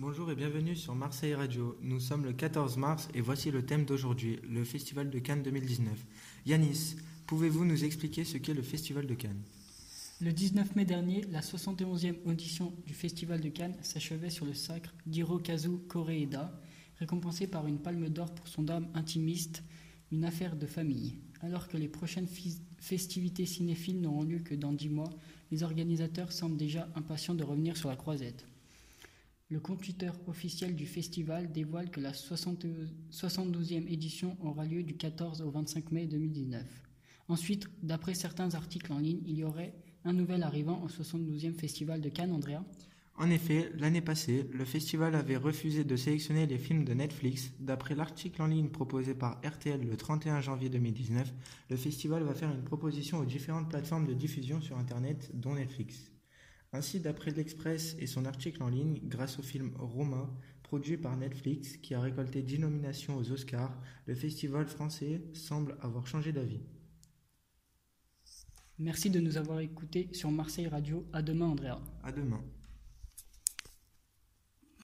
Bonjour et bienvenue sur Marseille Radio. Nous sommes le 14 mars et voici le thème d'aujourd'hui, le Festival de Cannes 2019. Yanis, pouvez-vous nous expliquer ce qu'est le Festival de Cannes? Le 19 mai dernier, la 71e audition du Festival de Cannes s'achevait sur le sacre d'Hirokazu Koreeda, récompensé par une palme d'or pour son drame intimiste, une affaire de famille. Alors que les prochaines festivités cinéphiles n'auront lieu que dans dix mois, les organisateurs semblent déjà impatients de revenir sur la croisette. Le compte Twitter officiel du festival dévoile que la 72e édition aura lieu du 14 au 25 mai 2019. Ensuite, d'après certains articles en ligne, il y aurait un nouvel arrivant au 72e festival de Cannes, Andrea. En effet, l'année passée, le festival avait refusé de sélectionner les films de Netflix. D'après l'article en ligne proposé par RTL le 31 janvier 2019, le festival va faire une proposition aux différentes plateformes de diffusion sur Internet, dont Netflix. Ainsi, d'après l'Express et son article en ligne, grâce au film Roma, produit par Netflix, qui a récolté 10 nominations aux Oscars, le festival français semble avoir changé d'avis. Merci de nous avoir écoutés sur Marseille Radio. À demain, Andrea. À demain.